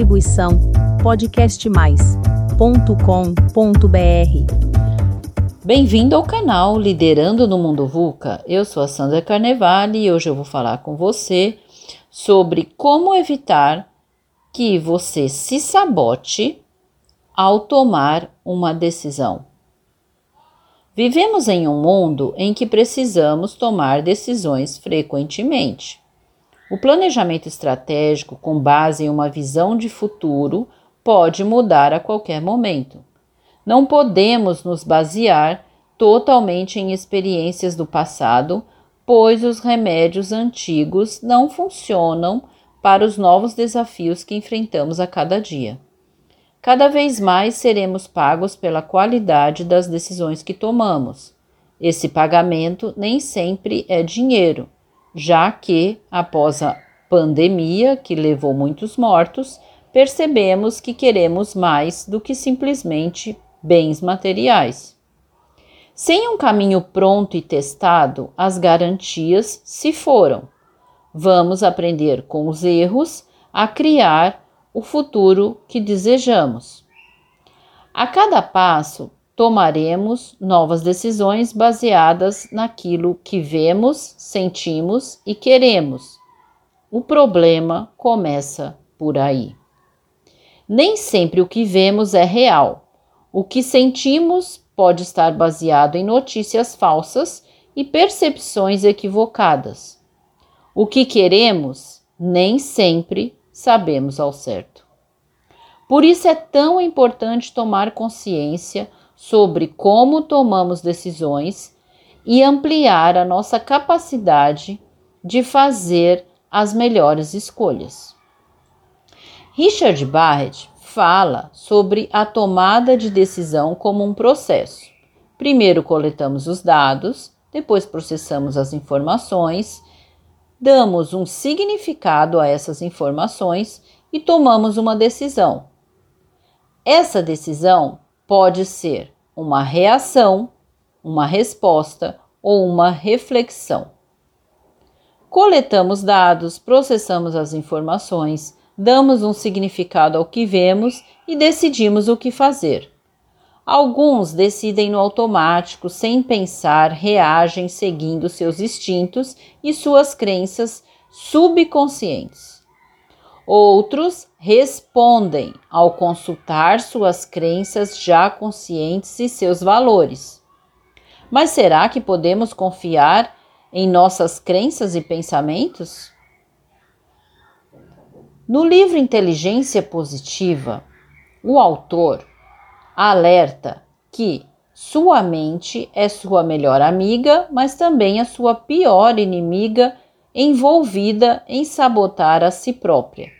Distribuição podcastmais.com.br. Bem-vindo ao canal Liderando no Mundo VUCA. Eu sou a Sandra Carnevale e hoje eu vou falar com você sobre como evitar que você se sabote ao tomar uma decisão. Vivemos em um mundo em que precisamos tomar decisões frequentemente. O planejamento estratégico, com base em uma visão de futuro, pode mudar a qualquer momento. Não podemos nos basear totalmente em experiências do passado, pois os remédios antigos não funcionam para os novos desafios que enfrentamos a cada dia. Cada vez mais seremos pagos pela qualidade das decisões que tomamos. Esse pagamento nem sempre é dinheiro, já que, após a pandemia que levou muitos mortos, percebemos que queremos mais do que simplesmente bens materiais. Sem um caminho pronto e testado, as garantias se foram. Vamos aprender com os erros a criar o futuro que desejamos. A cada passo, tomaremos novas decisões baseadas naquilo que vemos, sentimos e queremos. O problema começa por aí. Nem sempre o que vemos é real. O que sentimos pode estar baseado em notícias falsas e percepções equivocadas. O que queremos nem sempre sabemos ao certo. Por isso é tão importante tomar consciência sobre como tomamos decisões e ampliar a nossa capacidade de fazer as melhores escolhas. Richard Barrett fala sobre a tomada de decisão como um processo. Primeiro coletamos os dados, depois processamos as informações damos um significado a essas informações e tomamos uma decisão. Essa decisão pode ser uma reação, uma resposta ou uma reflexão. Coletamos dados, processamos as informações, damos um significado ao que vemos e decidimos o que fazer. Alguns decidem no automático, sem pensar, reagem seguindo seus instintos e suas crenças subconscientes. Outros respondem ao consultar suas crenças já conscientes e seus valores. Mas será que podemos confiar em nossas crenças e pensamentos? No livro Inteligência Positiva, o autor alerta que sua mente é sua melhor amiga, mas também a sua pior inimiga envolvida em sabotar a si própria.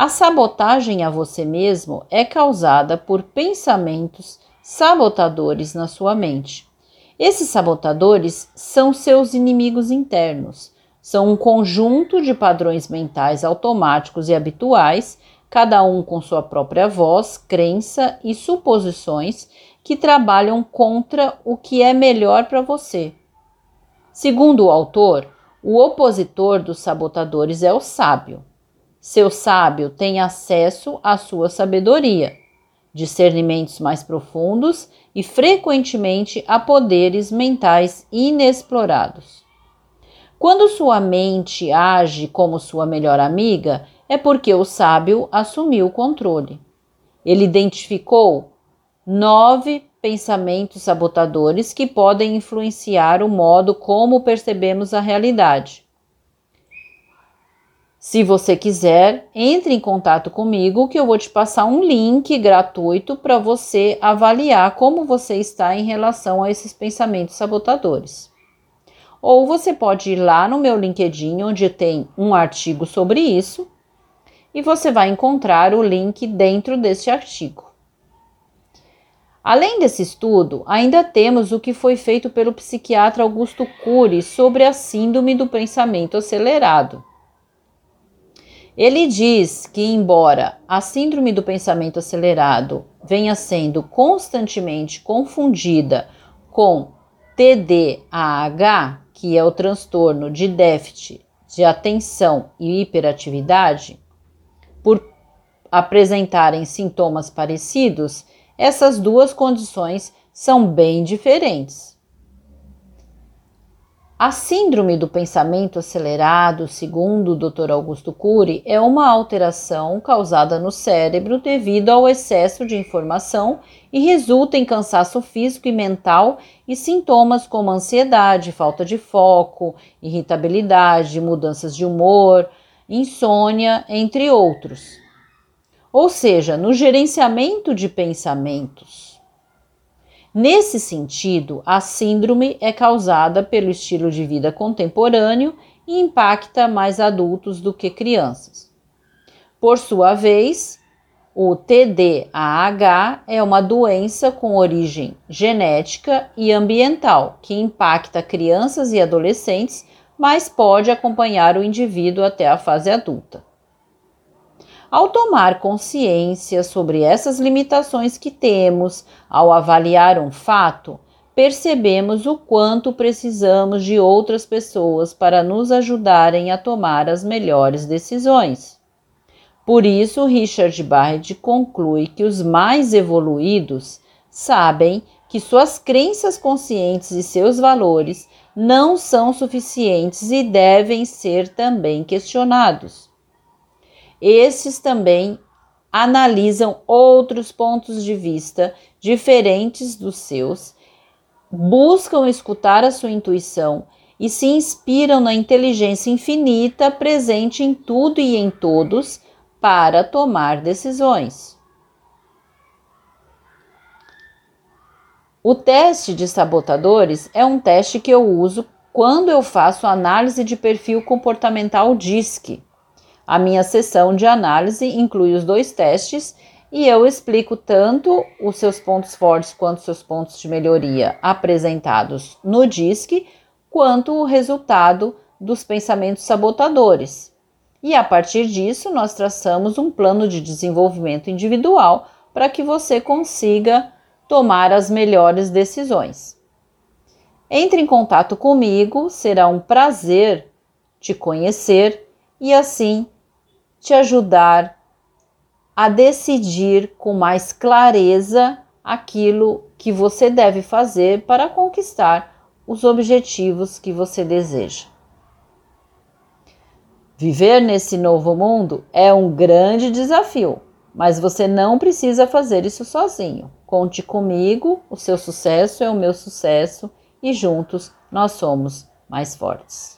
A sabotagem a você mesmo é causada por pensamentos sabotadores na sua mente. Esses sabotadores são seus inimigos internos. São um conjunto de padrões mentais automáticos e habituais cada um com sua própria voz, crença e suposições que trabalham contra o que é melhor para você. Segundo o autor, o opositor dos sabotadores é o sábio. Seu sábio tem acesso à sua sabedoria, discernimentos mais profundos e frequentemente a poderes mentais inexplorados. Quando sua mente age como sua melhor amiga, é porque o sábio assumiu o controle. Ele identificou nove pensamentos sabotadores que podem influenciar o modo como percebemos a realidade. Se você quiser, entre em contato comigo que eu vou te passar um link gratuito para você avaliar como você está em relação a esses pensamentos sabotadores. Ou você pode ir lá no meu LinkedIn, onde tem um artigo sobre isso, e você vai encontrar o link dentro deste artigo. Além desse estudo, ainda temos o que foi feito pelo psiquiatra Augusto Cury sobre a síndrome do pensamento acelerado. Ele diz que, embora a síndrome do pensamento acelerado venha sendo constantemente confundida com TDAH, que é o transtorno de déficit de atenção e hiperatividade, por apresentarem sintomas parecidos, essas duas condições são bem diferentes. A síndrome do pensamento acelerado, segundo o Dr. Augusto Cury, é uma alteração causada no cérebro devido ao excesso de informação e resulta em cansaço físico e mental e sintomas como ansiedade, falta de foco, irritabilidade, mudanças de humor, insônia, entre outros. Ou seja, no gerenciamento de pensamentos. Nesse sentido, a síndrome é causada pelo estilo de vida contemporâneo e impacta mais adultos do que crianças. Por sua vez, o TDAH é uma doença com origem genética e ambiental que impacta crianças e adolescentes, mas pode acompanhar o indivíduo até a fase adulta. Ao tomar consciência sobre essas limitações que temos ao avaliar um fato, percebemos o quanto precisamos de outras pessoas para nos ajudarem a tomar as melhores decisões. Por isso, Richard Barrett conclui que os mais evoluídos sabem que suas crenças conscientes e seus valores não são suficientes e devem ser também questionados. Esses também analisam outros pontos de vista diferentes dos seus, buscam escutar a sua intuição e se inspiram na inteligência infinita presente em tudo e em todos para tomar decisões. O teste de sabotadores é um teste que eu uso quando eu faço análise de perfil comportamental DISC. A minha sessão de análise inclui os dois testes e eu explico tanto os seus pontos fortes quanto os seus pontos de melhoria apresentados no DISC, quanto o resultado dos pensamentos sabotadores. E a partir disso, nós traçamos um plano de desenvolvimento individual para que você consiga tomar as melhores decisões. Entre em contato comigo, será um prazer te conhecer e assim te ajudar a decidir com mais clareza aquilo que você deve fazer para conquistar os objetivos que você deseja. Viver nesse novo mundo é um grande desafio, mas você não precisa fazer isso sozinho. Conte comigo, o seu sucesso é o meu sucesso e juntos nós somos mais fortes.